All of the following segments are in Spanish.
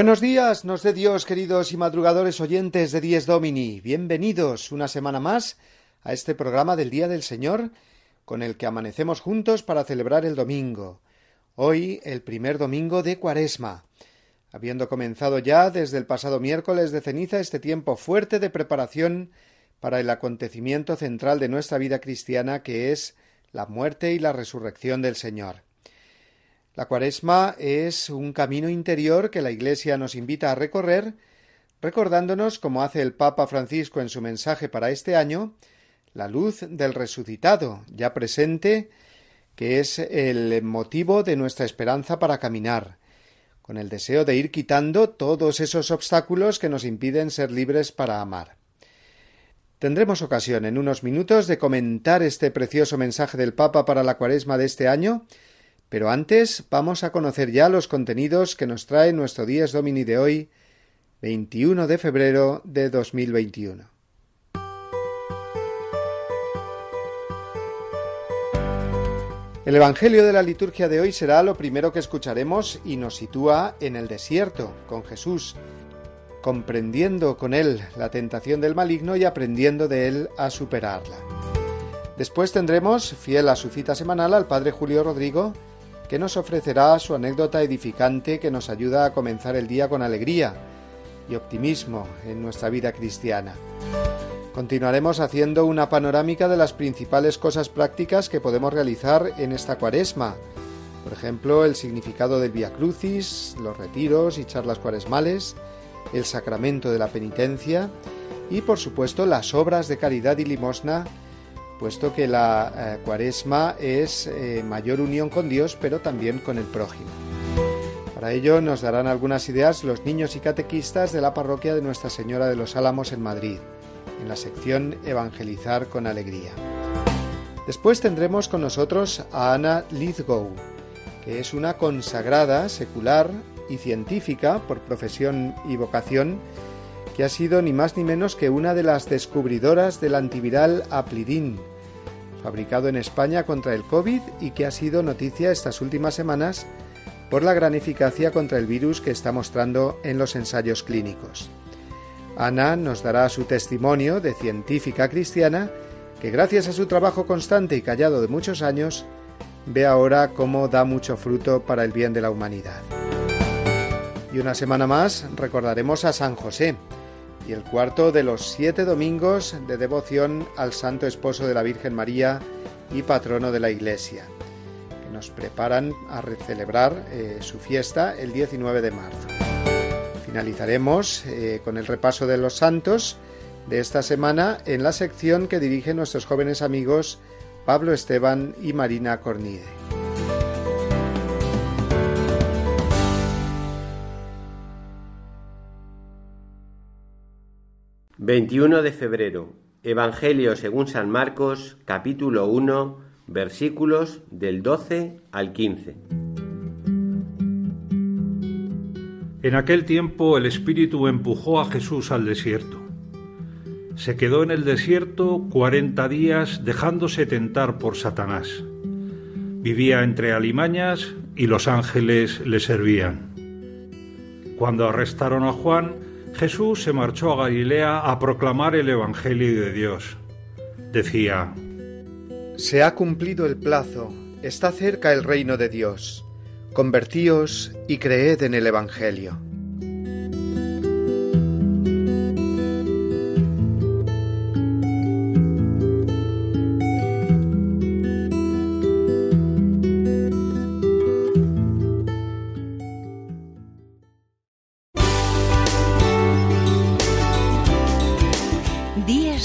Buenos días, nos de Dios, queridos y madrugadores oyentes de Dies Domini. Bienvenidos una semana más a este programa del Día del Señor, con el que amanecemos juntos para celebrar el domingo. Hoy, el primer domingo de Cuaresma. Habiendo comenzado ya desde el pasado miércoles de ceniza este tiempo fuerte de preparación para el acontecimiento central de nuestra vida cristiana, que es la muerte y la resurrección del Señor. La cuaresma es un camino interior que la Iglesia nos invita a recorrer, recordándonos, como hace el Papa Francisco en su mensaje para este año, la luz del resucitado, ya presente, que es el motivo de nuestra esperanza para caminar, con el deseo de ir quitando todos esos obstáculos que nos impiden ser libres para amar. Tendremos ocasión en unos minutos de comentar este precioso mensaje del Papa para la cuaresma de este año, pero antes vamos a conocer ya los contenidos que nos trae nuestro Días Domini de hoy, 21 de febrero de 2021. El Evangelio de la liturgia de hoy será lo primero que escucharemos y nos sitúa en el desierto, con Jesús, comprendiendo con él la tentación del maligno y aprendiendo de él a superarla. Después tendremos, fiel a su cita semanal, al Padre Julio Rodrigo, que nos ofrecerá su anécdota edificante que nos ayuda a comenzar el día con alegría y optimismo en nuestra vida cristiana. Continuaremos haciendo una panorámica de las principales cosas prácticas que podemos realizar en esta cuaresma. Por ejemplo, el significado del Via Crucis, los retiros y charlas cuaresmales, el sacramento de la penitencia y, por supuesto, las obras de caridad y limosna puesto que la eh, cuaresma es eh, mayor unión con Dios, pero también con el prójimo. Para ello nos darán algunas ideas los niños y catequistas de la parroquia de Nuestra Señora de los Álamos en Madrid, en la sección Evangelizar con Alegría. Después tendremos con nosotros a Ana Lithgow, que es una consagrada secular y científica por profesión y vocación, que ha sido ni más ni menos que una de las descubridoras del antiviral Aplidin, fabricado en España contra el COVID y que ha sido noticia estas últimas semanas por la gran eficacia contra el virus que está mostrando en los ensayos clínicos. Ana nos dará su testimonio de científica cristiana que gracias a su trabajo constante y callado de muchos años, ve ahora cómo da mucho fruto para el bien de la humanidad. Y una semana más recordaremos a San José, y el cuarto de los siete domingos de devoción al Santo Esposo de la Virgen María y patrono de la Iglesia, que nos preparan a celebrar eh, su fiesta el 19 de marzo. Finalizaremos eh, con el repaso de los santos de esta semana en la sección que dirigen nuestros jóvenes amigos Pablo Esteban y Marina Cornide. 21 de febrero. Evangelio según San Marcos, capítulo 1, versículos del 12 al 15. En aquel tiempo el Espíritu empujó a Jesús al desierto. Se quedó en el desierto cuarenta días dejándose tentar por Satanás. Vivía entre alimañas y los ángeles le servían. Cuando arrestaron a Juan, Jesús se marchó a Galilea a proclamar el Evangelio de Dios. Decía, Se ha cumplido el plazo, está cerca el reino de Dios. Convertíos y creed en el Evangelio.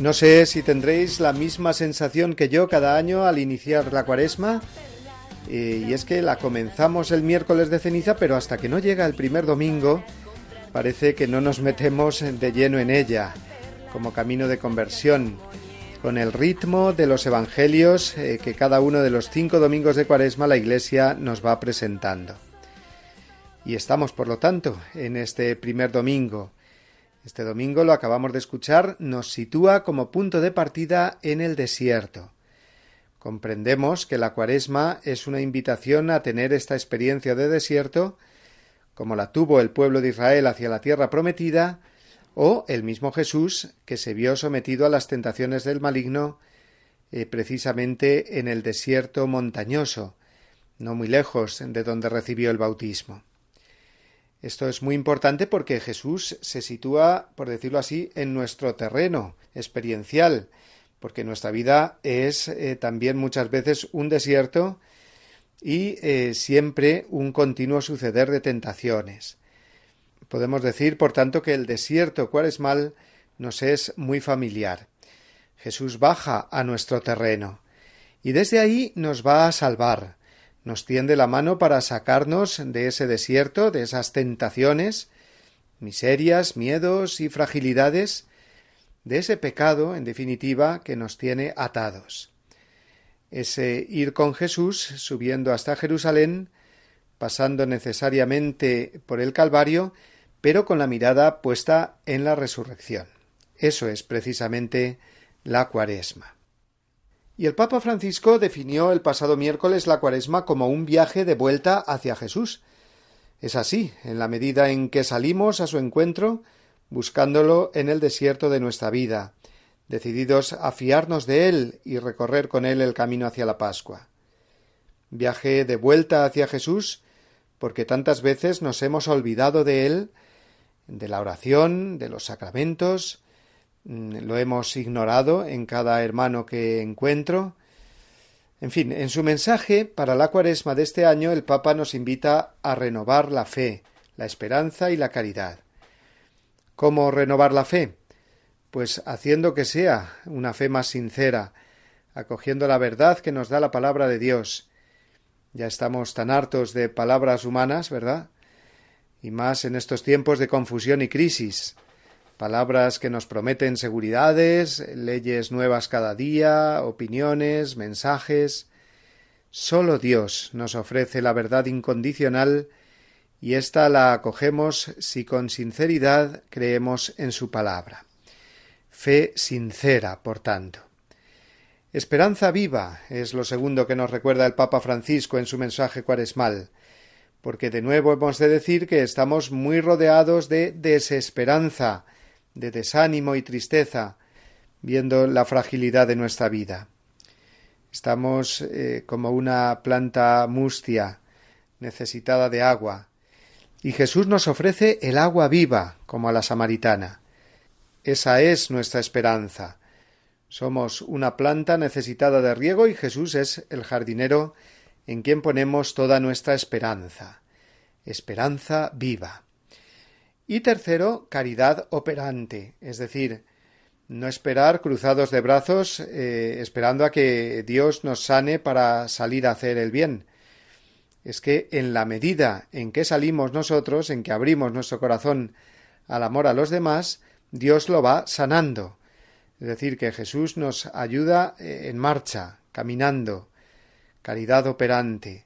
No sé si tendréis la misma sensación que yo cada año al iniciar la cuaresma. Eh, y es que la comenzamos el miércoles de ceniza, pero hasta que no llega el primer domingo, parece que no nos metemos de lleno en ella, como camino de conversión, con el ritmo de los evangelios eh, que cada uno de los cinco domingos de cuaresma la Iglesia nos va presentando. Y estamos, por lo tanto, en este primer domingo, este domingo lo acabamos de escuchar, nos sitúa como punto de partida en el desierto. Comprendemos que la cuaresma es una invitación a tener esta experiencia de desierto, como la tuvo el pueblo de Israel hacia la tierra prometida, o el mismo Jesús, que se vio sometido a las tentaciones del maligno eh, precisamente en el desierto montañoso, no muy lejos de donde recibió el bautismo. Esto es muy importante porque Jesús se sitúa, por decirlo así, en nuestro terreno experiencial, porque nuestra vida es eh, también muchas veces un desierto y eh, siempre un continuo suceder de tentaciones. Podemos decir, por tanto, que el desierto cuaresmal nos es muy familiar. Jesús baja a nuestro terreno y desde ahí nos va a salvar, nos tiende la mano para sacarnos de ese desierto, de esas tentaciones, miserias, miedos y fragilidades, de ese pecado, en definitiva, que nos tiene atados. Ese ir con Jesús, subiendo hasta Jerusalén, pasando necesariamente por el Calvario, pero con la mirada puesta en la resurrección. Eso es precisamente la cuaresma. Y el Papa Francisco definió el pasado miércoles la cuaresma como un viaje de vuelta hacia Jesús. Es así, en la medida en que salimos a su encuentro, buscándolo en el desierto de nuestra vida, decididos a fiarnos de Él y recorrer con Él el camino hacia la Pascua. Viaje de vuelta hacia Jesús, porque tantas veces nos hemos olvidado de Él, de la oración, de los sacramentos, lo hemos ignorado en cada hermano que encuentro. En fin, en su mensaje para la cuaresma de este año el Papa nos invita a renovar la fe, la esperanza y la caridad. ¿Cómo renovar la fe? Pues haciendo que sea una fe más sincera, acogiendo la verdad que nos da la palabra de Dios. Ya estamos tan hartos de palabras humanas, ¿verdad? Y más en estos tiempos de confusión y crisis palabras que nos prometen seguridades, leyes nuevas cada día, opiniones, mensajes. Solo Dios nos ofrece la verdad incondicional y ésta la acogemos si con sinceridad creemos en su palabra. Fe sincera, por tanto. Esperanza viva es lo segundo que nos recuerda el Papa Francisco en su mensaje cuaresmal, porque de nuevo hemos de decir que estamos muy rodeados de desesperanza, de desánimo y tristeza, viendo la fragilidad de nuestra vida. Estamos eh, como una planta mustia, necesitada de agua, y Jesús nos ofrece el agua viva, como a la samaritana. Esa es nuestra esperanza. Somos una planta necesitada de riego y Jesús es el jardinero en quien ponemos toda nuestra esperanza. esperanza viva. Y tercero, caridad operante, es decir, no esperar cruzados de brazos eh, esperando a que Dios nos sane para salir a hacer el bien. Es que en la medida en que salimos nosotros, en que abrimos nuestro corazón al amor a los demás, Dios lo va sanando. Es decir, que Jesús nos ayuda eh, en marcha, caminando, caridad operante.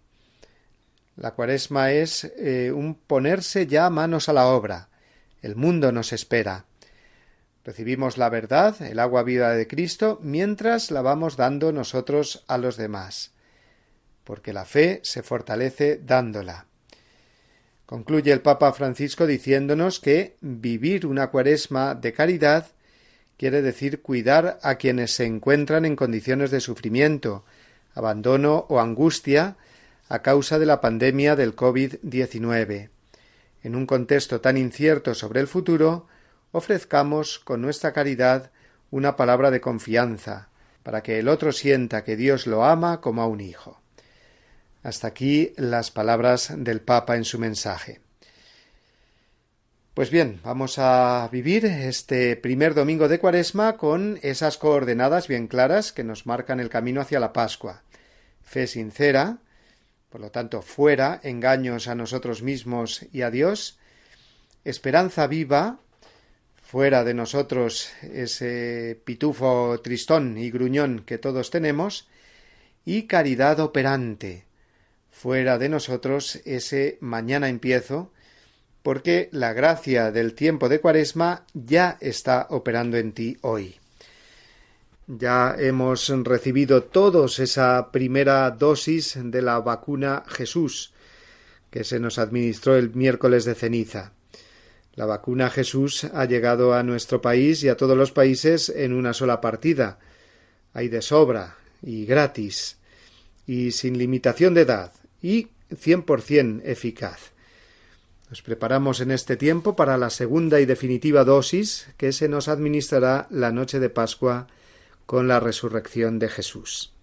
La cuaresma es eh, un ponerse ya manos a la obra. El mundo nos espera. Recibimos la verdad, el agua viva de Cristo, mientras la vamos dando nosotros a los demás, porque la fe se fortalece dándola. Concluye el Papa Francisco diciéndonos que vivir una cuaresma de caridad quiere decir cuidar a quienes se encuentran en condiciones de sufrimiento, abandono o angustia a causa de la pandemia del COVID-19. En un contexto tan incierto sobre el futuro, ofrezcamos con nuestra caridad una palabra de confianza, para que el otro sienta que Dios lo ama como a un hijo. Hasta aquí las palabras del Papa en su mensaje. Pues bien, vamos a vivir este primer domingo de Cuaresma con esas coordenadas bien claras que nos marcan el camino hacia la Pascua. Fe sincera, por lo tanto, fuera engaños a nosotros mismos y a Dios, esperanza viva, fuera de nosotros ese pitufo tristón y gruñón que todos tenemos, y caridad operante, fuera de nosotros ese mañana empiezo, porque la gracia del tiempo de Cuaresma ya está operando en ti hoy. Ya hemos recibido todos esa primera dosis de la vacuna Jesús, que se nos administró el miércoles de ceniza. La vacuna Jesús ha llegado a nuestro país y a todos los países en una sola partida. Hay de sobra y gratis y sin limitación de edad y cien por cien eficaz. Nos preparamos en este tiempo para la segunda y definitiva dosis que se nos administrará la noche de Pascua con la resurrección de Jesús.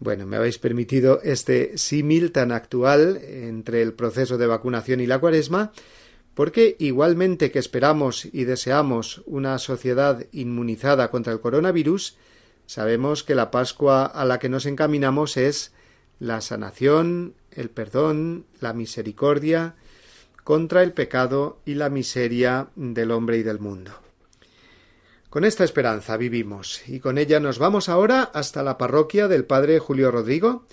Bueno, me habéis permitido este símil tan actual entre el proceso de vacunación y la cuaresma, porque igualmente que esperamos y deseamos una sociedad inmunizada contra el coronavirus, sabemos que la Pascua a la que nos encaminamos es la sanación, el perdón, la misericordia contra el pecado y la miseria del hombre y del mundo. Con esta esperanza vivimos y con ella nos vamos ahora hasta la parroquia del Padre Julio Rodrigo,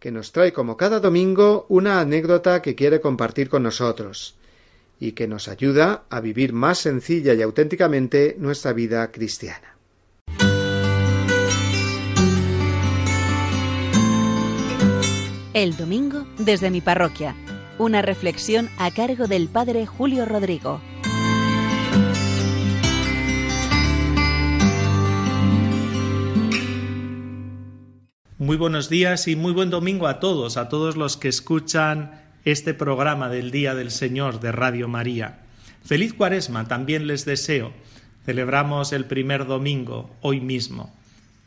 que nos trae como cada domingo una anécdota que quiere compartir con nosotros y que nos ayuda a vivir más sencilla y auténticamente nuestra vida cristiana. El domingo desde mi parroquia. Una reflexión a cargo del Padre Julio Rodrigo. Muy buenos días y muy buen domingo a todos, a todos los que escuchan este programa del Día del Señor de Radio María. Feliz Cuaresma también les deseo. Celebramos el primer domingo, hoy mismo.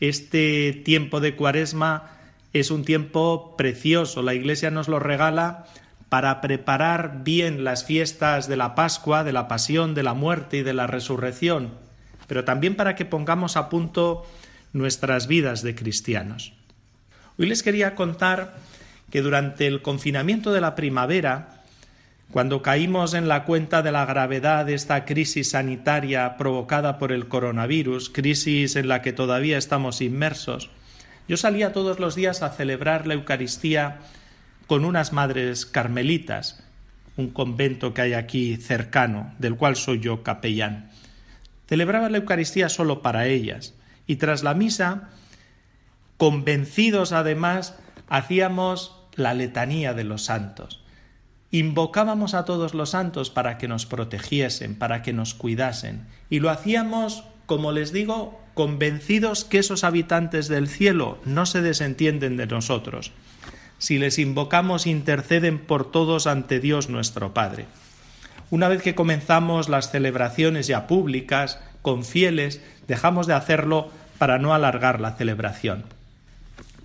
Este tiempo de Cuaresma es un tiempo precioso. La Iglesia nos lo regala para preparar bien las fiestas de la Pascua, de la Pasión, de la muerte y de la Resurrección, pero también para que pongamos a punto nuestras vidas de cristianos. Hoy les quería contar que durante el confinamiento de la primavera, cuando caímos en la cuenta de la gravedad de esta crisis sanitaria provocada por el coronavirus, crisis en la que todavía estamos inmersos, yo salía todos los días a celebrar la Eucaristía con unas madres carmelitas, un convento que hay aquí cercano, del cual soy yo capellán. Celebraba la Eucaristía solo para ellas, y tras la misa, convencidos además, hacíamos la letanía de los santos. Invocábamos a todos los santos para que nos protegiesen, para que nos cuidasen, y lo hacíamos, como les digo, convencidos que esos habitantes del cielo no se desentienden de nosotros. Si les invocamos, interceden por todos ante Dios nuestro Padre. Una vez que comenzamos las celebraciones ya públicas, con fieles, dejamos de hacerlo para no alargar la celebración.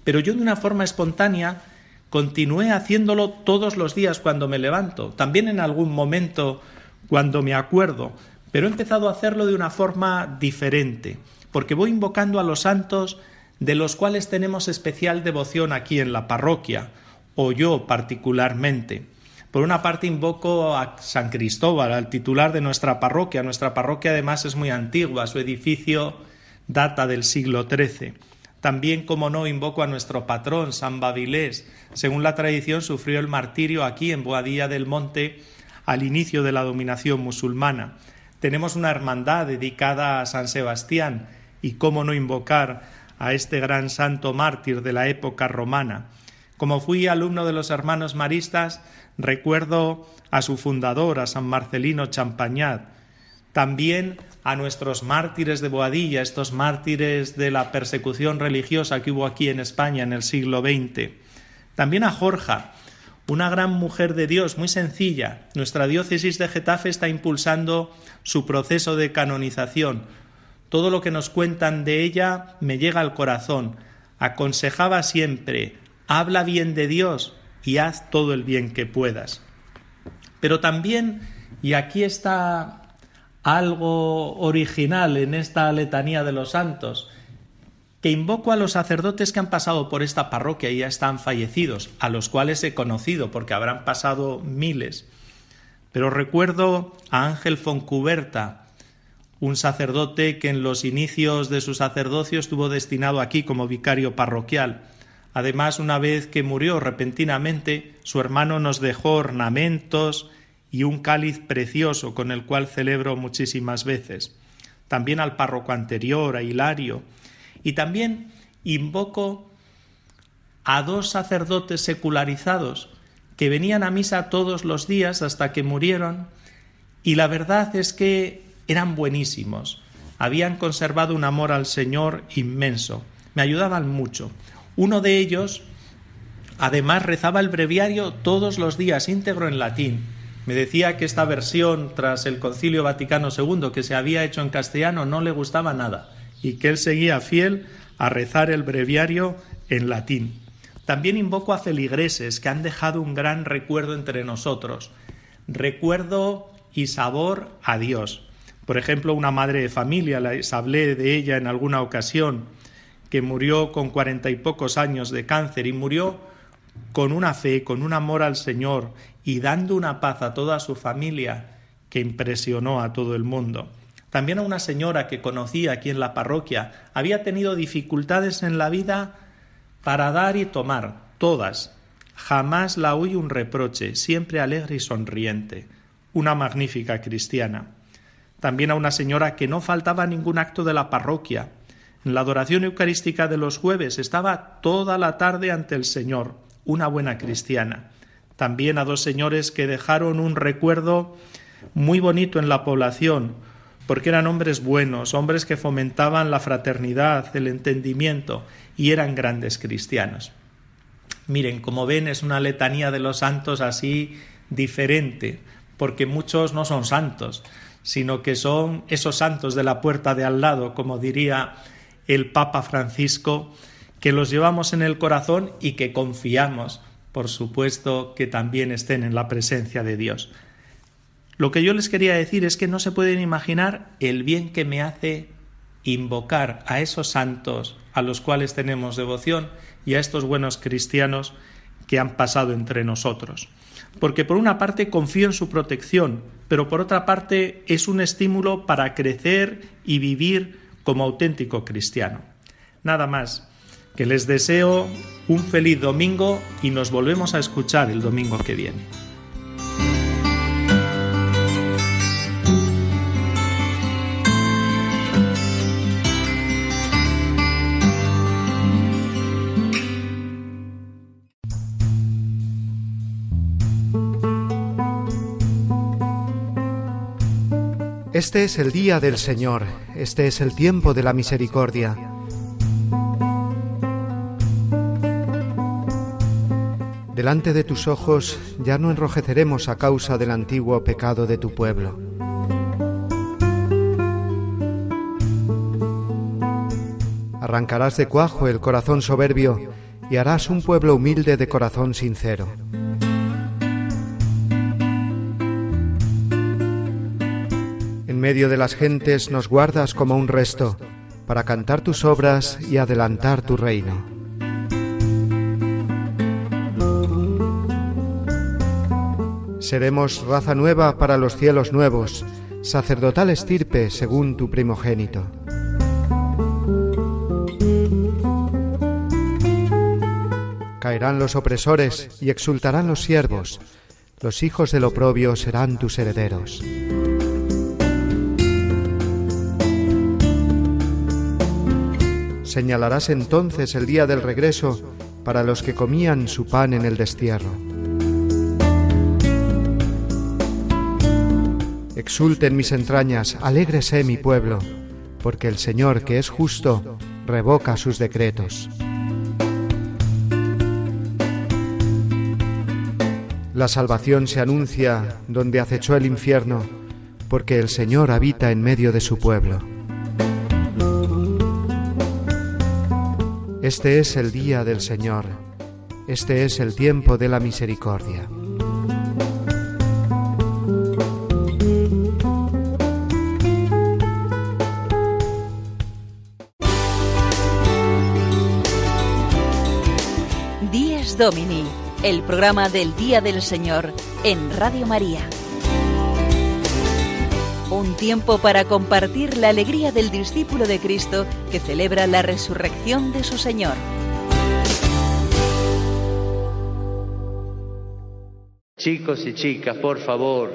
Pero yo de una forma espontánea Continué haciéndolo todos los días cuando me levanto, también en algún momento cuando me acuerdo, pero he empezado a hacerlo de una forma diferente, porque voy invocando a los santos de los cuales tenemos especial devoción aquí en la parroquia, o yo particularmente. Por una parte invoco a San Cristóbal, al titular de nuestra parroquia. Nuestra parroquia además es muy antigua, su edificio data del siglo XIII. También, como no, invoco a nuestro patrón, San Babilés. Según la tradición, sufrió el martirio aquí en Boadilla del Monte al inicio de la dominación musulmana. Tenemos una hermandad dedicada a San Sebastián y cómo no invocar a este gran santo mártir de la época romana. Como fui alumno de los hermanos maristas, recuerdo a su fundador, a San Marcelino Champañat, también a nuestros mártires de Boadilla, estos mártires de la persecución religiosa que hubo aquí en España en el siglo XX. También a Jorja, una gran mujer de Dios, muy sencilla. Nuestra diócesis de Getafe está impulsando su proceso de canonización. Todo lo que nos cuentan de ella me llega al corazón. Aconsejaba siempre, habla bien de Dios y haz todo el bien que puedas. Pero también, y aquí está algo original en esta letanía de los santos, que invoco a los sacerdotes que han pasado por esta parroquia y ya están fallecidos, a los cuales he conocido, porque habrán pasado miles. Pero recuerdo a Ángel Foncuberta, un sacerdote que en los inicios de su sacerdocio estuvo destinado aquí como vicario parroquial. Además, una vez que murió repentinamente, su hermano nos dejó ornamentos y un cáliz precioso con el cual celebro muchísimas veces. También al párroco anterior, a Hilario, y también invoco a dos sacerdotes secularizados que venían a misa todos los días hasta que murieron y la verdad es que eran buenísimos, habían conservado un amor al Señor inmenso, me ayudaban mucho. Uno de ellos, además, rezaba el breviario todos los días íntegro en latín. Me decía que esta versión, tras el Concilio Vaticano II, que se había hecho en castellano, no le gustaba nada y que él seguía fiel a rezar el breviario en latín. También invoco a feligreses que han dejado un gran recuerdo entre nosotros, recuerdo y sabor a Dios. Por ejemplo, una madre de familia, les hablé de ella en alguna ocasión, que murió con cuarenta y pocos años de cáncer y murió con una fe, con un amor al Señor y dando una paz a toda su familia que impresionó a todo el mundo. También a una señora que conocía aquí en la parroquia había tenido dificultades en la vida para dar y tomar, todas. Jamás la oí un reproche, siempre alegre y sonriente. Una magnífica cristiana. También a una señora que no faltaba ningún acto de la parroquia. En la adoración eucarística de los jueves estaba toda la tarde ante el Señor, una buena cristiana. También a dos señores que dejaron un recuerdo muy bonito en la población, porque eran hombres buenos, hombres que fomentaban la fraternidad, el entendimiento y eran grandes cristianos. Miren, como ven, es una letanía de los santos así diferente, porque muchos no son santos, sino que son esos santos de la puerta de al lado, como diría el Papa Francisco, que los llevamos en el corazón y que confiamos, por supuesto, que también estén en la presencia de Dios. Lo que yo les quería decir es que no se pueden imaginar el bien que me hace invocar a esos santos a los cuales tenemos devoción y a estos buenos cristianos que han pasado entre nosotros. Porque por una parte confío en su protección, pero por otra parte es un estímulo para crecer y vivir como auténtico cristiano. Nada más, que les deseo un feliz domingo y nos volvemos a escuchar el domingo que viene. Este es el día del Señor, este es el tiempo de la misericordia. Delante de tus ojos ya no enrojeceremos a causa del antiguo pecado de tu pueblo. Arrancarás de cuajo el corazón soberbio y harás un pueblo humilde de corazón sincero. En medio de las gentes nos guardas como un resto, para cantar tus obras y adelantar tu reino. Seremos raza nueva para los cielos nuevos, sacerdotal estirpe según tu primogénito. Caerán los opresores y exultarán los siervos, los hijos del oprobio serán tus herederos. Señalarás entonces el día del regreso para los que comían su pan en el destierro. Exulten mis entrañas, alégrese mi pueblo, porque el Señor, que es justo, revoca sus decretos. La salvación se anuncia donde acechó el infierno, porque el Señor habita en medio de su pueblo. Este es el día del Señor, este es el tiempo de la misericordia. Días Domini el programa del Día del Señor en Radio María. Un tiempo para compartir la alegría del discípulo de Cristo que celebra la resurrección de su Señor. Chicos y chicas, por favor,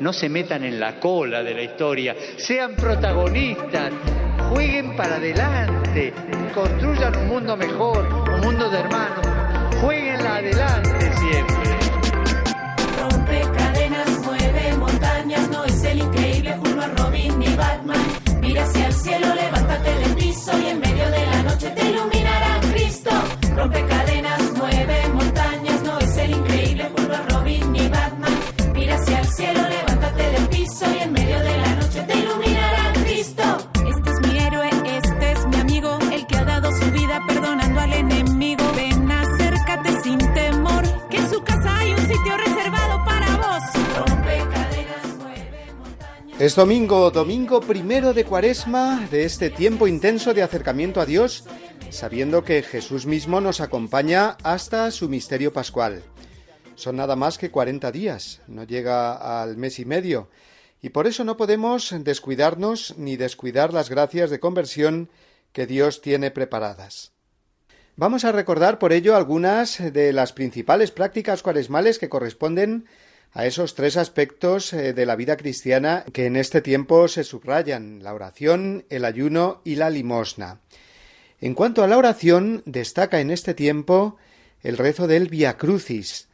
no se metan en la cola de la historia, sean protagonistas, jueguen para adelante, construyan un mundo mejor, un mundo de hermanos adelante siempre. Rompe cadenas, mueve montañas, no es el increíble Hulk, no Robin ni Batman. Mira hacia el cielo, levántate del piso y en medio de la noche te iluminará Cristo. Rompe cadenas, mueve montañas, Es domingo, domingo primero de cuaresma, de este tiempo intenso de acercamiento a Dios, sabiendo que Jesús mismo nos acompaña hasta su misterio pascual. Son nada más que 40 días, no llega al mes y medio, y por eso no podemos descuidarnos ni descuidar las gracias de conversión que Dios tiene preparadas. Vamos a recordar por ello algunas de las principales prácticas cuaresmales que corresponden a esos tres aspectos eh, de la vida cristiana que en este tiempo se subrayan la oración, el ayuno y la limosna. En cuanto a la oración, destaca en este tiempo el rezo del Via Crucis,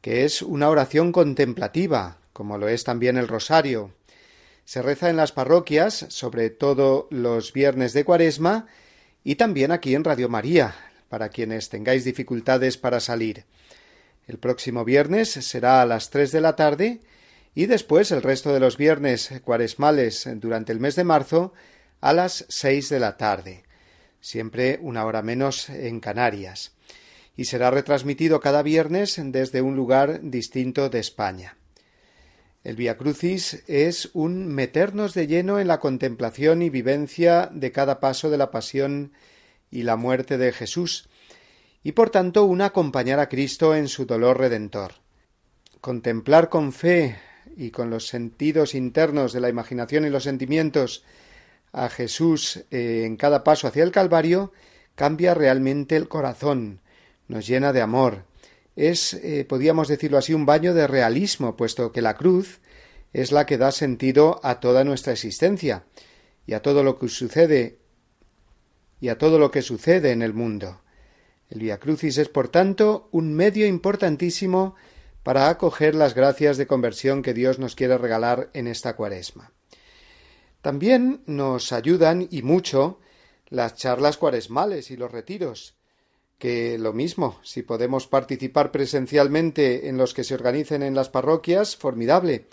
que es una oración contemplativa, como lo es también el rosario. Se reza en las parroquias, sobre todo los viernes de cuaresma, y también aquí en Radio María, para quienes tengáis dificultades para salir. El próximo viernes será a las tres de la tarde y después el resto de los viernes cuaresmales durante el mes de marzo a las seis de la tarde, siempre una hora menos en Canarias, y será retransmitido cada viernes desde un lugar distinto de España. El Via Crucis es un meternos de lleno en la contemplación y vivencia de cada paso de la pasión y la muerte de Jesús, y por tanto un acompañar a Cristo en su dolor redentor. Contemplar con fe y con los sentidos internos de la imaginación y los sentimientos a Jesús eh, en cada paso hacia el Calvario cambia realmente el corazón, nos llena de amor. Es, eh, podríamos decirlo así, un baño de realismo, puesto que la cruz es la que da sentido a toda nuestra existencia y a todo lo que sucede y a todo lo que sucede en el mundo. El Via Crucis es, por tanto, un medio importantísimo para acoger las gracias de conversión que Dios nos quiere regalar en esta cuaresma. También nos ayudan y mucho las charlas cuaresmales y los retiros, que lo mismo, si podemos participar presencialmente en los que se organicen en las parroquias, formidable.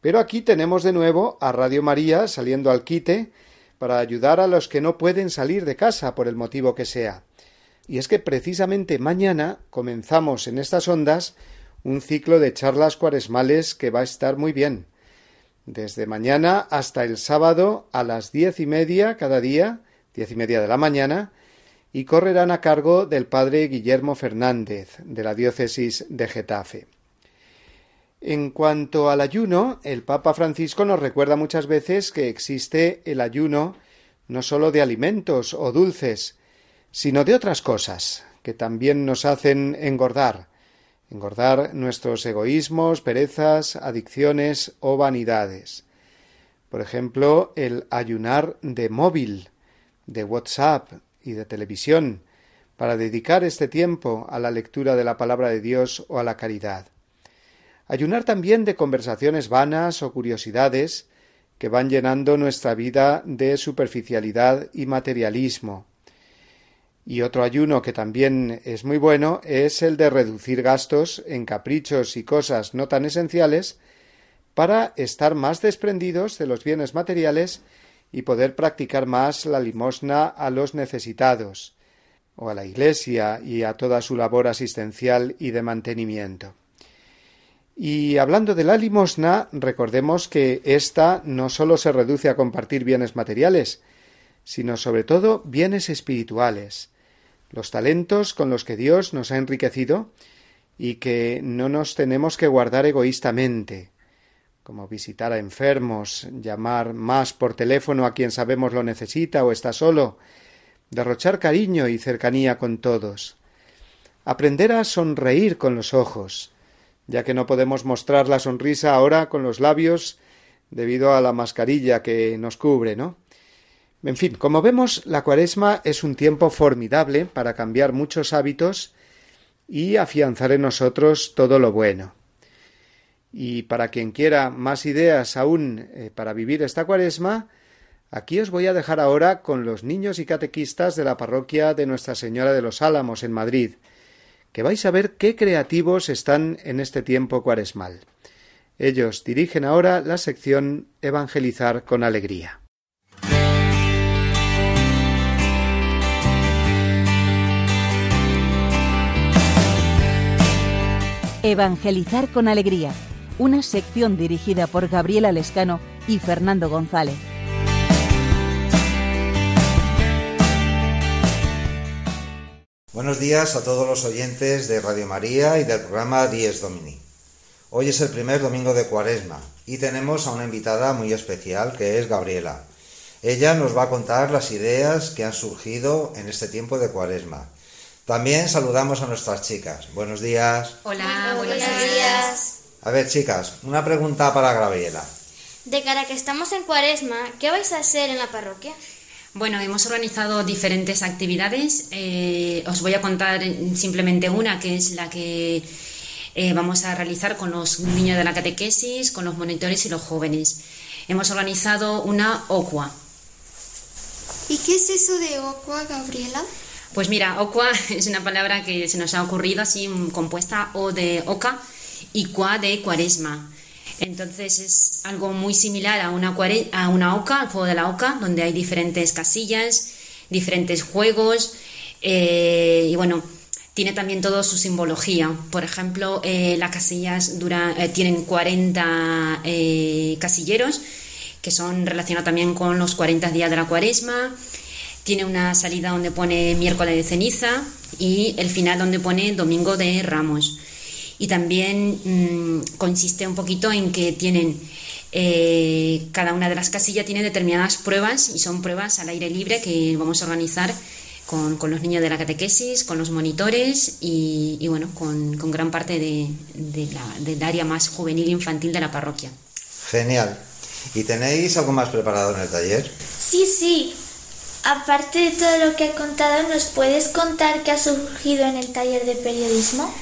Pero aquí tenemos de nuevo a Radio María saliendo al quite para ayudar a los que no pueden salir de casa por el motivo que sea. Y es que precisamente mañana comenzamos en estas ondas un ciclo de charlas cuaresmales que va a estar muy bien. Desde mañana hasta el sábado a las diez y media cada día, diez y media de la mañana, y correrán a cargo del padre Guillermo Fernández, de la diócesis de Getafe. En cuanto al ayuno, el Papa Francisco nos recuerda muchas veces que existe el ayuno no sólo de alimentos o dulces, sino de otras cosas que también nos hacen engordar, engordar nuestros egoísmos, perezas, adicciones o vanidades. Por ejemplo, el ayunar de móvil, de WhatsApp y de televisión, para dedicar este tiempo a la lectura de la palabra de Dios o a la caridad. Ayunar también de conversaciones vanas o curiosidades que van llenando nuestra vida de superficialidad y materialismo. Y otro ayuno que también es muy bueno es el de reducir gastos en caprichos y cosas no tan esenciales para estar más desprendidos de los bienes materiales y poder practicar más la limosna a los necesitados, o a la Iglesia y a toda su labor asistencial y de mantenimiento. Y hablando de la limosna, recordemos que ésta no sólo se reduce a compartir bienes materiales, sino sobre todo bienes espirituales, los talentos con los que Dios nos ha enriquecido y que no nos tenemos que guardar egoístamente, como visitar a enfermos, llamar más por teléfono a quien sabemos lo necesita o está solo, derrochar cariño y cercanía con todos, aprender a sonreír con los ojos, ya que no podemos mostrar la sonrisa ahora con los labios debido a la mascarilla que nos cubre, ¿no? En fin, como vemos, la cuaresma es un tiempo formidable para cambiar muchos hábitos y afianzar en nosotros todo lo bueno. Y para quien quiera más ideas aún eh, para vivir esta cuaresma, aquí os voy a dejar ahora con los niños y catequistas de la parroquia de Nuestra Señora de los Álamos en Madrid, que vais a ver qué creativos están en este tiempo cuaresmal. Ellos dirigen ahora la sección Evangelizar con Alegría. Evangelizar con Alegría, una sección dirigida por Gabriela Lescano y Fernando González. Buenos días a todos los oyentes de Radio María y del programa Dies Domini. Hoy es el primer domingo de Cuaresma y tenemos a una invitada muy especial que es Gabriela. Ella nos va a contar las ideas que han surgido en este tiempo de Cuaresma. También saludamos a nuestras chicas. Buenos días. Hola, buenos, días. A ver, chicas, una pregunta para Gabriela. De cara que estamos en Cuaresma, ¿qué vais a hacer en la parroquia? Bueno, hemos organizado diferentes actividades. Eh, os voy a contar simplemente una, que es la que eh, vamos a realizar con los niños de la catequesis, con los monitores y los jóvenes. Hemos organizado una OCUA. ¿Y qué es eso de OCUA, Gabriela? Pues mira, OCUA es una palabra que se nos ha ocurrido así compuesta O de OCA y CUA de cuaresma. Entonces es algo muy similar a una, a una oca, al juego de la oca, donde hay diferentes casillas, diferentes juegos eh, y bueno, tiene también todo su simbología. Por ejemplo, eh, las casillas dura, eh, tienen 40 casilleros que son relacionados también con los 40 días de la cuaresma. Tiene una salida donde pone miércoles de ceniza y el final donde pone domingo de ramos y también mm, consiste un poquito en que tienen eh, cada una de las casillas tiene determinadas pruebas y son pruebas al aire libre que vamos a organizar con, los niños de la catequesis, con los monitores y, bueno, con, gran parte de, del área más juvenil e infantil de la parroquia. Genial. ¿Y tenéis algo más preparado en el taller? Sí, sí. Aparte de todo lo que he contado, ¿nos puedes contar qué ha surgido en el taller de periodismo?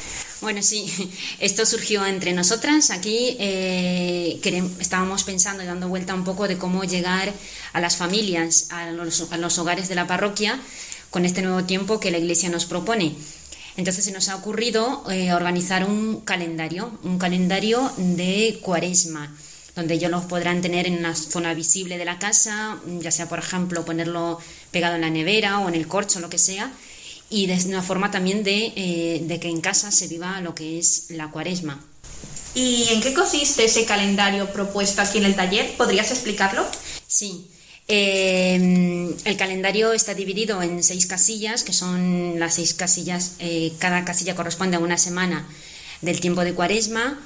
Bueno, sí, esto surgió entre nosotras. Aquí eh, estábamos pensando y dando vuelta un poco de cómo llegar a las familias, a los, hogares de la parroquia, con este nuevo tiempo que la Iglesia nos propone. Entonces se nos ha ocurrido eh, organizar un calendario, un calendario de cuaresma, donde ellos los podrán tener en una zona visible de la casa, ya sea, por ejemplo, ponerlo pegado en la nevera o en el corcho, lo que sea, y de una forma también de, eh, de que en casa se viva lo que es la cuaresma. ¿Y en qué consiste ese calendario propuesto aquí en el taller? ¿Podrías explicarlo? Sí. Eh, el calendario está dividido en seis casillas, que son las seis casillas, eh, cada casilla corresponde a una semana del tiempo de cuaresma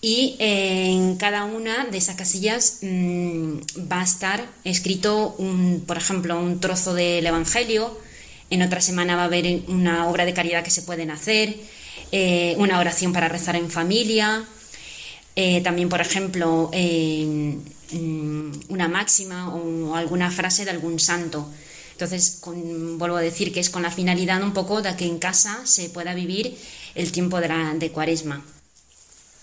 y eh, en cada una de esas casillas mm, va a estar escrito, un, por ejemplo, un trozo del Evangelio, en otra semana va a haber una obra de caridad que se pueden hacer, una oración para rezar en familia, también, por ejemplo, Mm, una máxima o alguna frase de algún santo. Entonces, vuelvo a decir que es con la finalidad un poco de que en casa se pueda vivir el tiempo de cuaresma.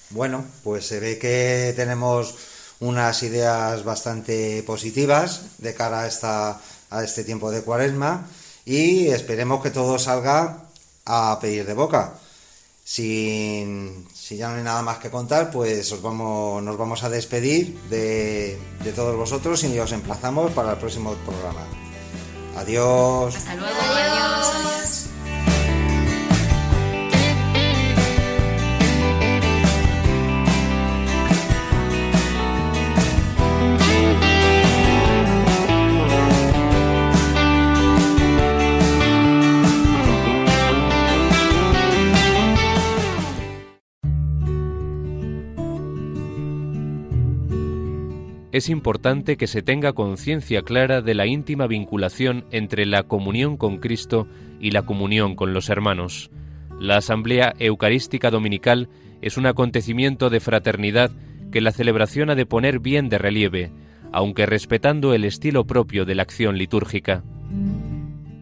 Bueno, pues se ve que tenemos unas ideas bastante positivas de cara a, esta, a este tiempo de cuaresma y esperemos que todo salga a pedir de boca. Si ya no hay nada más que contar, pues os vamos, nos vamos a despedir de, de todos vosotros y os emplazamos para el próximo programa. Adiós. Hasta luego. Adiós. Adiós. Es importante que se tenga conciencia clara de la íntima vinculación entre la comunión con Cristo y la comunión con los hermanos. La Asamblea Eucarística Dominical es un acontecimiento de fraternidad que la celebración ha de poner bien de relieve, aunque respetando el estilo propio de la acción litúrgica.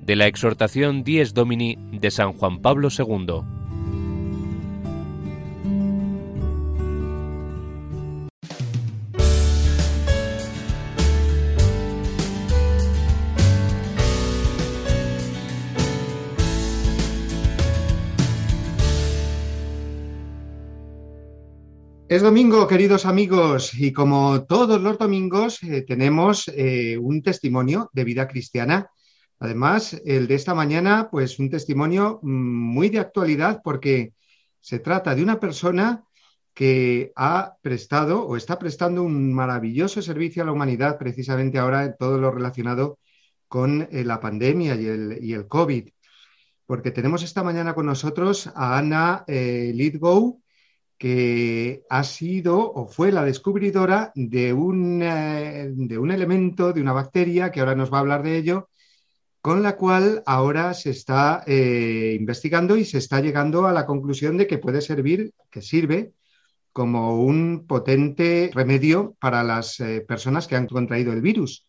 De la exhortación Dies Domini de San Juan Pablo II. Es domingo, queridos amigos, y como todos los domingos eh, tenemos eh, un testimonio de vida cristiana. Además, el de esta mañana, pues un testimonio mm, muy de actualidad porque se trata de una persona que ha prestado o está prestando un maravilloso servicio a la humanidad precisamente ahora en todo lo relacionado con eh, la pandemia y el, y el, COVID. Porque tenemos esta mañana con nosotros a Ana Lidgow, que ha sido o fue la descubridora de un, eh, de un elemento, de una bacteria, que ahora nos va a hablar de ello, con la cual ahora se está eh, investigando y se está llegando a la conclusión de que puede servir, que sirve como un potente remedio para las eh, personas que han contraído el virus.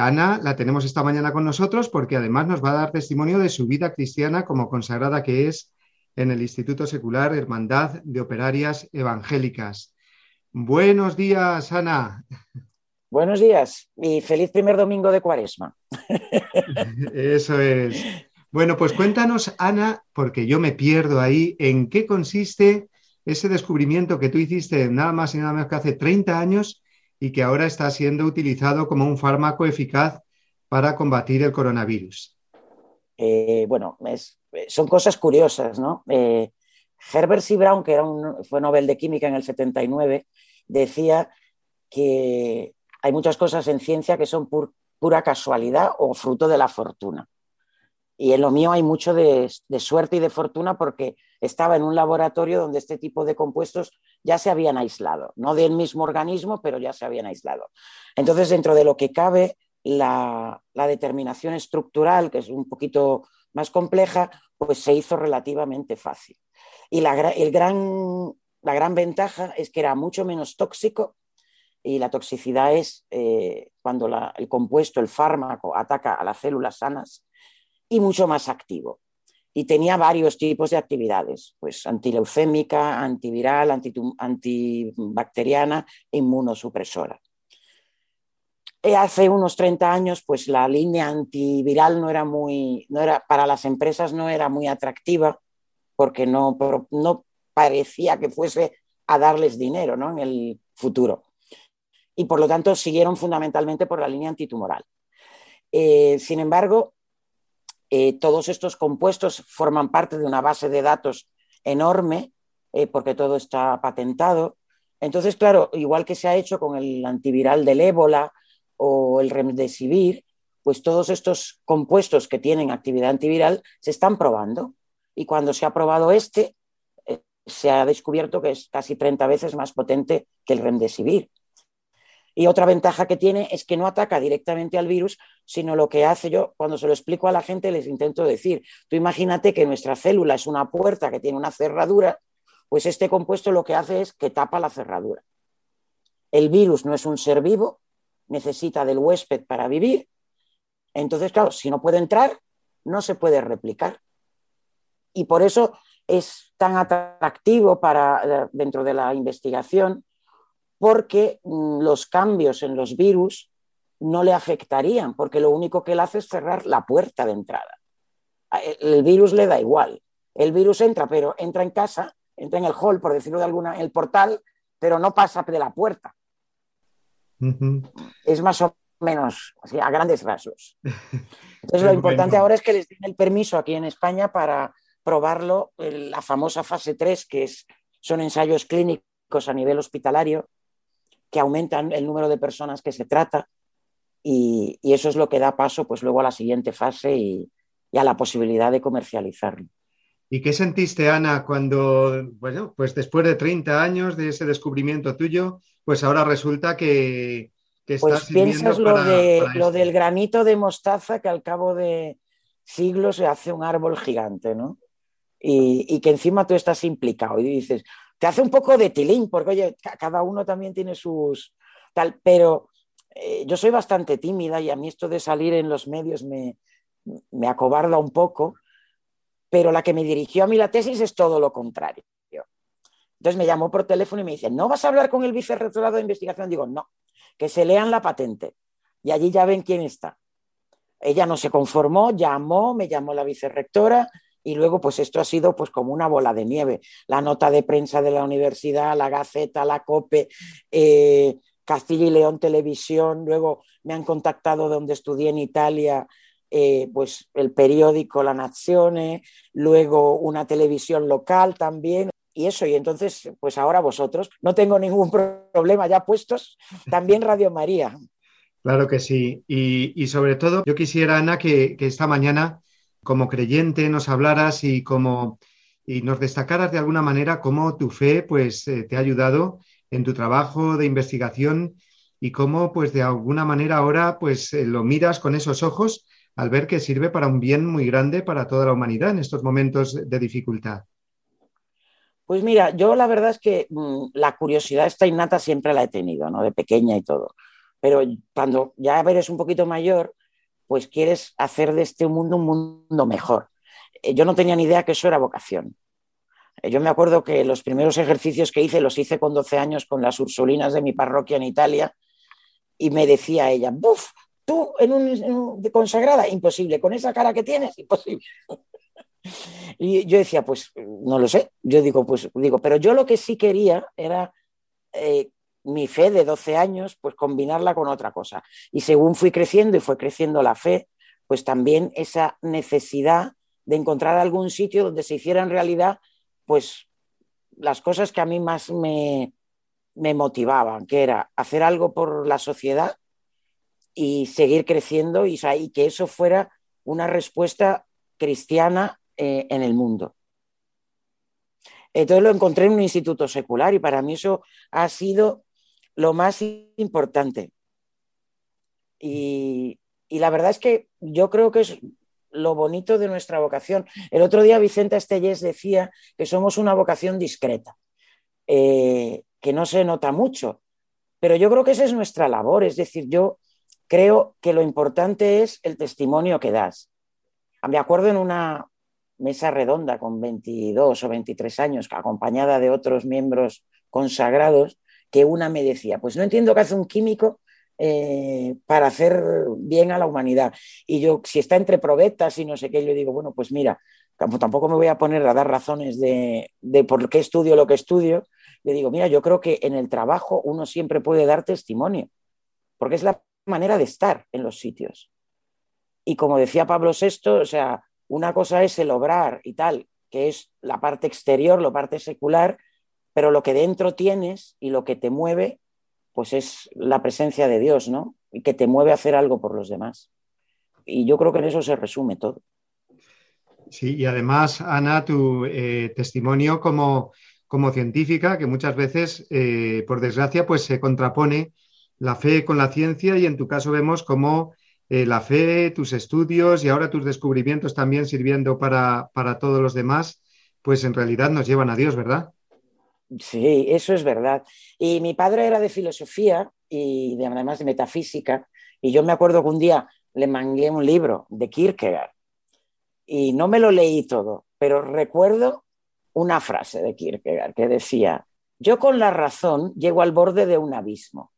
Ana la tenemos esta mañana con nosotros porque además nos va a dar testimonio de su vida cristiana como consagrada que es en el Instituto Secular Hermandad de Operarias Evangélicas. Buenos días, Ana. Buenos días y feliz primer domingo de Cuaresma. Eso es. Bueno, pues cuéntanos, Ana, porque yo me pierdo ahí, en qué consiste ese descubrimiento que tú hiciste nada más y nada menos que hace 30 años y que ahora está siendo utilizado como un fármaco eficaz para combatir el coronavirus. Eh, bueno, eh, son cosas curiosas, ¿no? Eh, Herbert C. Brown, que era un, fue Nobel de Química en el 79, decía que hay muchas cosas en ciencia que son pura casualidad o fruto de la fortuna. Y en lo mío hay mucho de, suerte y de fortuna porque estaba en un laboratorio donde este tipo de compuestos ya se habían aislado, no del mismo organismo, pero ya se habían aislado. Entonces, dentro de lo que cabe, la, determinación estructural, que es un poquito más compleja, pues se hizo relativamente fácil. Y la, el gran, la gran ventaja es que era mucho menos tóxico y la toxicidad es eh, cuando el compuesto, el fármaco, ataca a las células sanas y mucho más activo. Y tenía varios tipos de actividades, pues antileucémica, antiviral, antibacteriana e inmunosupresora. Eh, hace unos 30 años, pues la línea antiviral no era muy, no era, para las empresas no era muy atractiva porque no, no parecía que fuese a darles dinero ¿no? en el futuro. Y por lo tanto siguieron fundamentalmente por la línea antitumoral. Eh, sin embargo, eh, todos estos compuestos forman parte de una base de datos enorme, porque todo está patentado. Entonces, claro, igual que se ha hecho con el antiviral del ébola o el remdesivir, pues todos estos compuestos que tienen actividad antiviral se están probando. Y cuando se ha probado este, eh, se ha descubierto que es casi 30 veces más potente que el remdesivir. Y otra ventaja que tiene es que no ataca directamente al virus, sino lo que hace yo, cuando se lo explico a la gente, les intento decir, tú imagínate que nuestra célula es una puerta que tiene una cerradura, pues este compuesto lo que hace es que tapa la cerradura. El virus no es un ser vivo, necesita del huésped para vivir, entonces, claro, si no puede entrar, no se puede replicar. Y por eso es tan atractivo para, eh, dentro de la investigación porque mm, los cambios en los virus no le afectarían, porque lo único que él hace es cerrar la puerta de entrada. El virus le da igual. El virus entra, pero entra en casa, entra en el hall, por decirlo de alguna, en el portal, pero no pasa de la puerta. Es más o menos, a grandes rasgos. Entonces, lo importante ahora es que les den el permiso aquí en España para probarlo, la famosa fase 3, que es, son ensayos clínicos a nivel hospitalario, que aumentan el número de personas que se trata y, eso es lo que da paso pues luego a la siguiente fase y, a la posibilidad de comercializarlo. ¿Y qué sentiste, Ana, cuando, bueno, pues después de 30 años de ese descubrimiento tuyo, pues ahora resulta que, que pues piensas lo, de, lo del granito de mostaza que al cabo de siglos se hace un árbol gigante, ¿no? Y, y, que encima tú estás implicado y dices, te hace un poco de tilín, porque oye, cada uno también tiene sus tal, pero eh, yo soy bastante tímida y a mí esto de salir en los medios me, me acobarda un poco, pero la que me dirigió a mí la tesis es todo lo contrario. Entonces me llamó por teléfono y me dice, ¿no vas a hablar con el vicerrectorado de investigación? Digo, no, que se lean la patente. Y allí ya ven quién está. Ella no se conformó, llamó, me llamó la vicerrectora y luego pues esto ha sido pues como una bola de nieve. La nota de prensa de la universidad, la Gaceta, la COPE, eh, Castilla y León Televisión, luego me han contactado de donde estudié en Italia, eh, pues el periódico La Nazione, luego una televisión local también. Y eso, y entonces, pues ahora vosotros, no tengo ningún problema ya puestos, también Radio María. Claro que sí. Y, sobre todo, yo quisiera, Ana, que, que esta mañana como creyente nos hablaras y como y nos destacaras de alguna manera cómo tu fe pues eh, te ha ayudado en tu trabajo de investigación y cómo pues de alguna manera ahora pues eh, lo miras con esos ojos al ver que sirve para un bien muy grande para toda la humanidad en estos momentos de dificultad. Pues mira, yo la verdad es que mm, la curiosidad esta innata siempre la he tenido, ¿no? De pequeña y todo. Pero cuando ya eres un poquito mayor, pues quieres hacer de este mundo un mundo mejor. Eh, yo no tenía ni idea que eso era vocación. Eh, yo me acuerdo que los primeros ejercicios que hice los hice con 12 años con las ursulinas de mi parroquia en Italia y me decía ella, ¡buf! Tú en un, consagrada, imposible. Con esa cara que tienes, imposible. y yo decía, pues no lo sé. Yo digo, pues digo, pero yo lo que sí quería era eh, mi fe de 12 años, pues combinarla con otra cosa. Y según fui creciendo y fue creciendo la fe, pues también esa necesidad de encontrar algún sitio donde se hicieran realidad, pues las cosas que a mí más me, me motivaban, que era hacer algo por la sociedad y seguir creciendo y, que eso fuera una respuesta cristiana eh, en el mundo. Entonces lo encontré en un instituto secular y para mí eso ha sido lo más importante. Y, la verdad es que yo creo que es lo bonito de nuestra vocación. El otro día Vicente Estellés decía que somos una vocación discreta, eh, que no se nota mucho, pero yo creo que esa es nuestra labor. Es decir, yo creo que lo importante es el testimonio que das. Me acuerdo en una mesa redonda con 22 o 23 años, acompañada de otros miembros consagrados, que una me decía, pues no entiendo qué hace un químico eh, para hacer bien a la humanidad. Y yo, si está entre probetas y no sé qué, yo digo, bueno, pues mira, tampoco me voy a poner a dar razones de, de por qué estudio lo que estudio. Le digo, mira, yo creo que en el trabajo uno siempre puede dar testimonio, porque es la manera de estar en los sitios. Y como decía Pablo VI, o sea, una cosa es el obrar y tal, que es la parte exterior, la parte secular, pero lo que dentro tienes y lo que te mueve, pues es la presencia de Dios, ¿no? Y que te mueve a hacer algo por los demás. Y yo creo que en eso se resume todo. Sí, y además, Ana, tu eh, testimonio como, como, científica, que muchas veces, eh, por desgracia, pues se contrapone la fe con la ciencia y en tu caso vemos cómo eh, la fe, tus estudios y ahora tus descubrimientos también sirviendo para, para todos los demás, pues en realidad nos llevan a Dios, ¿verdad? Sí, eso es verdad. Y mi padre era de filosofía y de, además de metafísica, y yo me acuerdo que un día le mangué un libro de Kierkegaard y no me lo leí todo, pero recuerdo una frase de Kierkegaard que decía, yo con la razón llego al borde de un abismo.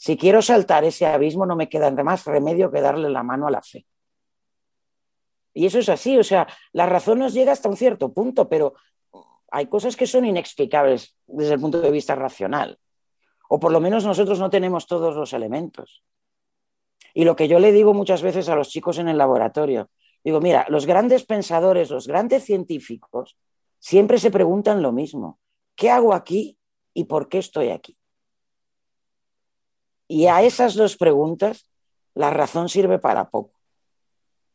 Si quiero saltar ese abismo no me queda más remedio que darle la mano a la fe. Y eso es así, o sea, la razón nos llega hasta un cierto punto, pero hay cosas que son inexplicables desde el punto de vista racional. O por lo menos nosotros no tenemos todos los elementos. Y lo que yo le digo muchas veces a los chicos en el laboratorio, digo, mira, los grandes pensadores, los grandes científicos, siempre se preguntan lo mismo. ¿Qué hago aquí y por qué estoy aquí? Y a esas dos preguntas, la razón sirve para poco,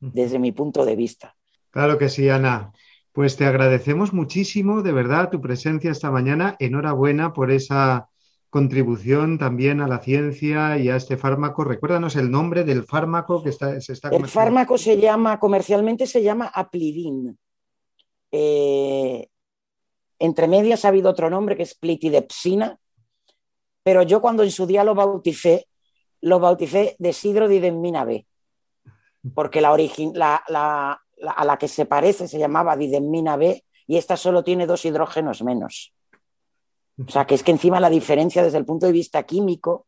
desde mi punto de vista. Claro que sí, Ana. Pues te agradecemos muchísimo, de verdad, tu presencia esta mañana. Enhorabuena por esa contribución también a la ciencia y a este fármaco. Recuérdanos el nombre del fármaco que está, se está El fármaco se llama, comercialmente se llama Aplidin. Eh, entre medias ha habido otro nombre que es plitidepsina, pero yo cuando en su día lo bauticé, lo bauticé de sidrodidemina B, porque la, la, a la que se parece se llamaba didemina B y esta solo tiene dos hidrógenos menos. O sea, que es que encima la diferencia desde el punto de vista químico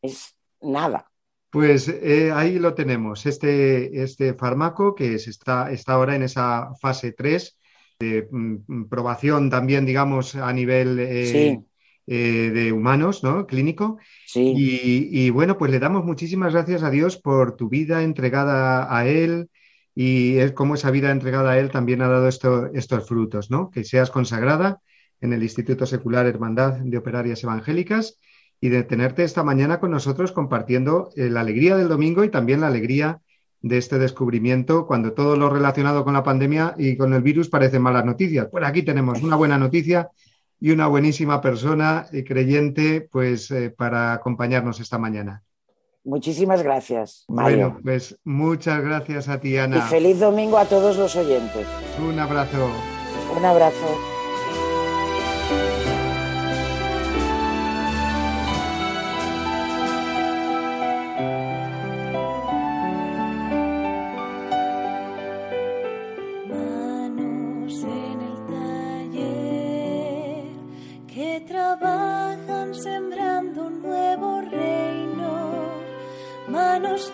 es nada. Pues eh, ahí lo tenemos, este, este fármaco que está, está ahora en esa fase 3 de mm, probación también, digamos, a nivel eh, eh, de humanos, ¿no? Clínico. Sí. Y, y, bueno, pues le damos muchísimas gracias a Dios por tu vida entregada a Él, y es como esa vida entregada a Él también ha dado estos frutos, ¿no? Que seas consagrada en el Instituto Secular Hermandad de Operarias Evangélicas y de tenerte esta mañana con nosotros compartiendo eh, la alegría del domingo y también la alegría de este descubrimiento cuando todo lo relacionado con la pandemia y con el virus parece malas noticias. Pues aquí tenemos una buena noticia y una buenísima persona y creyente pues eh, para acompañarnos esta mañana. Muchísimas gracias, Mario. Bueno, pues muchas gracias a ti, Ana. Y feliz domingo a todos los oyentes. Un abrazo. Un abrazo.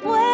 fue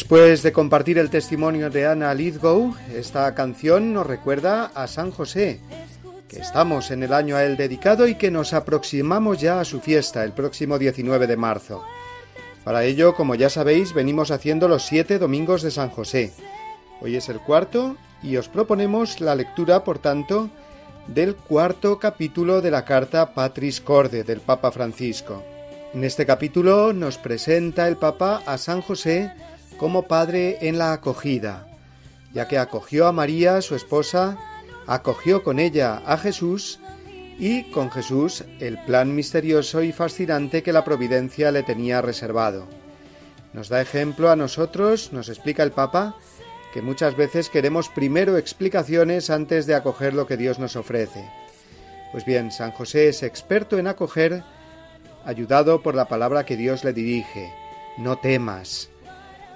Después de compartir el testimonio de Ana Lithgow, esta canción nos recuerda a San José, que estamos en el año a él dedicado y que nos aproximamos ya a su fiesta el próximo 19 de marzo. Para ello, como ya sabéis, venimos haciendo los siete domingos de San José. Hoy es el cuarto y os proponemos la lectura, por tanto, del cuarto capítulo de la carta Patris Corde del Papa Francisco. En este capítulo nos presenta el Papa a San José como Padre en la acogida, ya que acogió a María, su esposa, acogió con ella a Jesús y con Jesús el plan misterioso y fascinante que la providencia le tenía reservado. Nos da ejemplo a nosotros, nos explica el Papa, que muchas veces queremos primero explicaciones antes de acoger lo que Dios nos ofrece. Pues bien, San José es experto en acoger, ayudado por la palabra que Dios le dirige, no temas.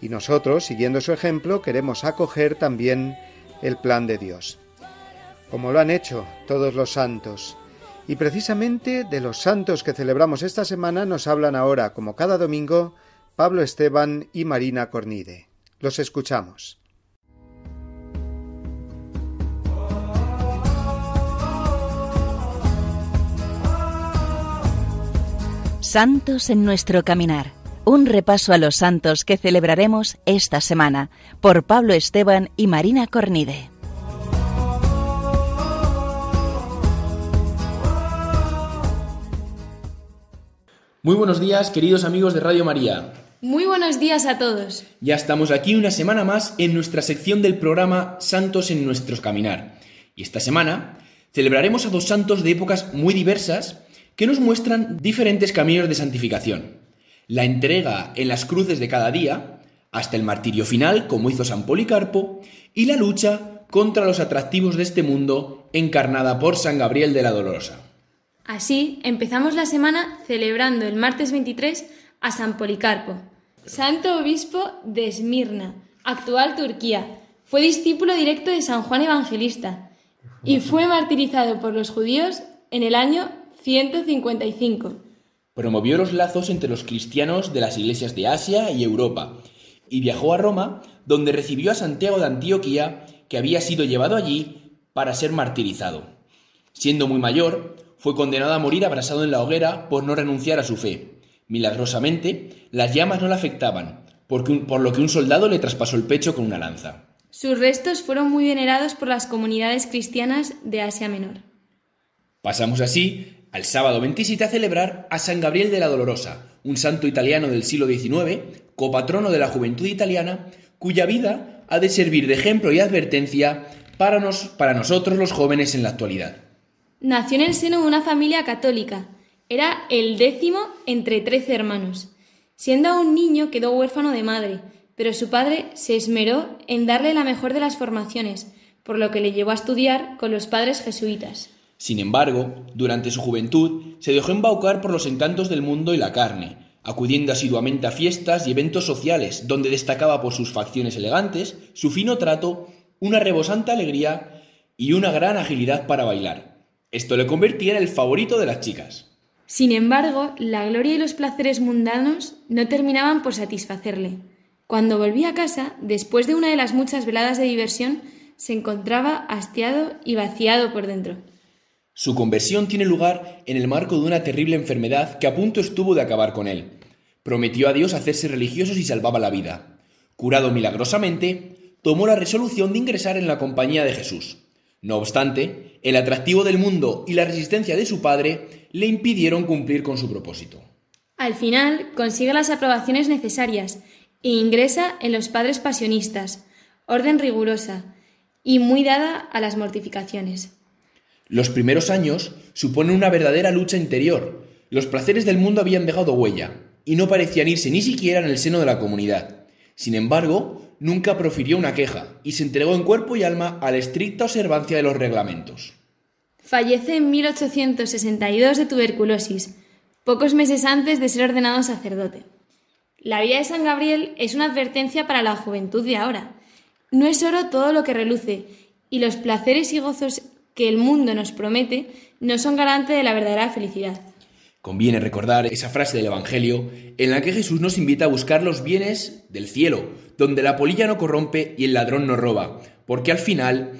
Y nosotros, siguiendo su ejemplo, queremos acoger también el plan de Dios, como lo han hecho todos los santos. Y precisamente de los santos que celebramos esta semana nos hablan ahora, como cada domingo, Pablo Esteban y Marina Cornide. Los escuchamos. Santos en nuestro caminar. Un repaso a los santos que celebraremos esta semana por Pablo Esteban y Marina Cornide. Muy buenos días, queridos amigos de Radio María. Muy buenos días a todos. Ya estamos aquí una semana más en nuestra sección del programa Santos en nuestro caminar. Y esta semana celebraremos a dos santos de épocas muy diversas que nos muestran diferentes caminos de santificación. La entrega en las cruces de cada día, hasta el martirio final, como hizo San Policarpo, y la lucha contra los atractivos de este mundo, encarnada por San Gabriel de la Dolorosa. Así, empezamos la semana celebrando el martes 23 a San Policarpo, santo obispo de Esmirna, actual Turquía. Fue discípulo directo de San Juan Evangelista y fue martirizado por los judíos en el año 155. Promovió los lazos entre los cristianos de las iglesias de Asia y Europa y viajó a Roma, donde recibió a Santiago de Antioquía, que había sido llevado allí para ser martirizado. Siendo muy mayor, fue condenado a morir abrasado en la hoguera por no renunciar a su fe. Milagrosamente, las llamas no le afectaban, por lo que un soldado le traspasó el pecho con una lanza. Sus restos fueron muy venerados por las comunidades cristianas de Asia Menor. Pasamos así al sábado 27 a celebrar a San Gabriel de la Dolorosa, un santo italiano del siglo XIX, copatrono de la juventud italiana, cuya vida ha de servir de ejemplo y advertencia para, nos, para nosotros los jóvenes en la actualidad. Nació en el seno de una familia católica. Era el décimo entre trece hermanos. Siendo aún niño quedó huérfano de madre, pero su padre se esmeró en darle la mejor de las formaciones, por lo que le llevó a estudiar con los padres jesuitas. Sin embargo, durante su juventud se dejó embaucar por los encantos del mundo y la carne, acudiendo asiduamente a fiestas y eventos sociales, donde destacaba por sus facciones elegantes, su fino trato, una rebosante alegría y una gran agilidad para bailar. Esto le convertía en el favorito de las chicas. Sin embargo, la gloria y los placeres mundanos no terminaban por satisfacerle. Cuando volvía a casa, después de una de las muchas veladas de diversión, se encontraba hastiado y vaciado por dentro. Su conversión tiene lugar en el marco de una terrible enfermedad que a punto estuvo de acabar con él. Prometió a Dios hacerse religioso si salvaba la vida. Curado milagrosamente, tomó la resolución de ingresar en la compañía de Jesús. No obstante, el atractivo del mundo y la resistencia de su padre le impidieron cumplir con su propósito. Al final, consigue las aprobaciones necesarias e ingresa en los padres pasionistas, orden rigurosa y muy dada a las mortificaciones. Los primeros años suponen una verdadera lucha interior. Los placeres del mundo habían dejado huella, y no parecían irse ni siquiera en el seno de la comunidad. Sin embargo, nunca profirió una queja, y se entregó en cuerpo y alma a la estricta observancia de los reglamentos. Fallece en 1862 de tuberculosis, pocos meses antes de ser ordenado sacerdote. La vida de San Gabriel es una advertencia para la juventud de ahora. No es oro todo lo que reluce, y los placeres y gozos que el mundo nos promete no son garante de la verdadera felicidad. Conviene recordar esa frase del Evangelio en la que Jesús nos invita a buscar los bienes del cielo, donde la polilla no corrompe y el ladrón no roba, porque al final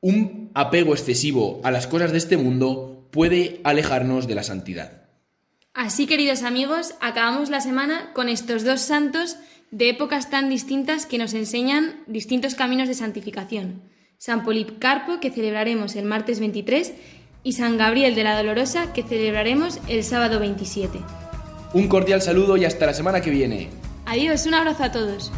un apego excesivo a las cosas de este mundo puede alejarnos de la santidad. Así, queridos amigos, acabamos la semana con estos dos santos de épocas tan distintas que nos enseñan distintos caminos de santificación. San Policarpo, que celebraremos el martes 23, y San Gabriel de la Dolorosa, que celebraremos el sábado 27. Un cordial saludo y hasta la semana que viene. Adiós, un abrazo a todos.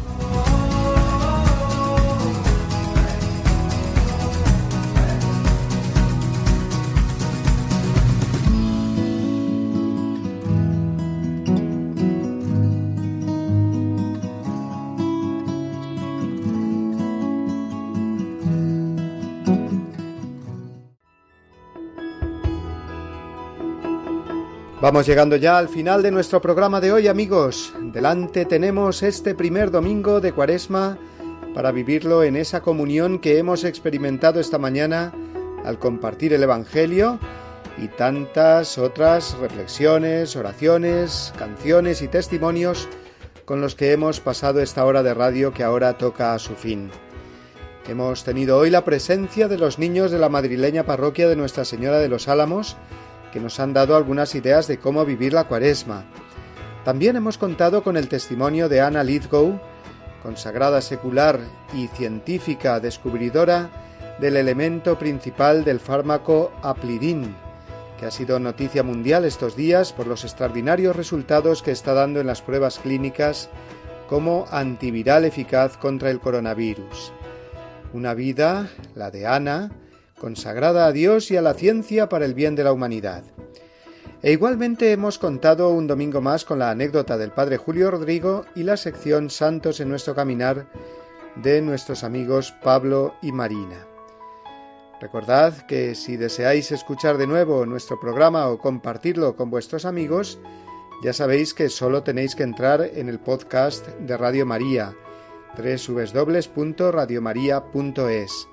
Vamos llegando ya al final de nuestro programa de hoy, amigos. Delante tenemos este primer domingo de Cuaresma para vivirlo en esa comunión que hemos experimentado esta mañana al compartir el Evangelio y tantas otras reflexiones, oraciones, canciones y testimonios con los que hemos pasado esta hora de radio que ahora toca a su fin. Hemos tenido hoy la presencia de los niños de la madrileña parroquia de Nuestra Señora de los Álamos, que nos han dado algunas ideas de cómo vivir la cuaresma. También hemos contado con el testimonio de Anna Lithgow, consagrada secular y científica descubridora del elemento principal del fármaco aplidin, que ha sido noticia mundial estos días por los extraordinarios resultados que está dando en las pruebas clínicas como antiviral eficaz contra el coronavirus. Una vida, la de Ana, consagrada a Dios y a la ciencia para el bien de la humanidad. E igualmente hemos contado un domingo más con la anécdota del Padre Julio Rodrigo y la sección Santos en nuestro caminar de nuestros amigos Pablo y Marina. Recordad que si deseáis escuchar de nuevo nuestro programa o compartirlo con vuestros amigos, ya sabéis que solo tenéis que entrar en el podcast de Radio María, www.radiomaria.es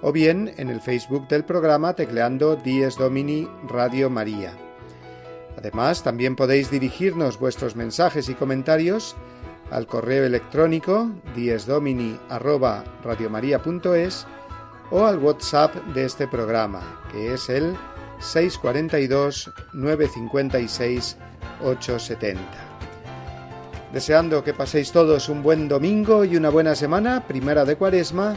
o bien en el Facebook del programa tecleando Dies Domini Radio María. Además, también podéis dirigirnos vuestros mensajes y comentarios al correo electrónico diesdomini@radiomaria.es o al WhatsApp de este programa, que es el 642 956 870. Deseando que paséis todos un buen domingo y una buena semana, primera de Cuaresma,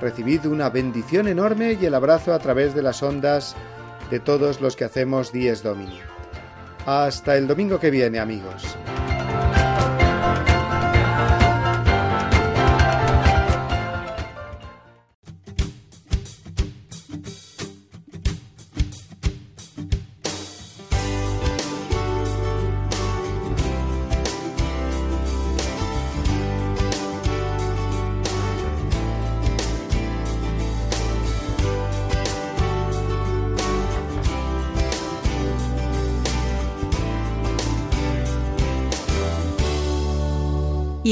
recibid una bendición enorme y el abrazo a través de las ondas de todos los que hacemos Dies Domini. Hasta el domingo que viene, amigos.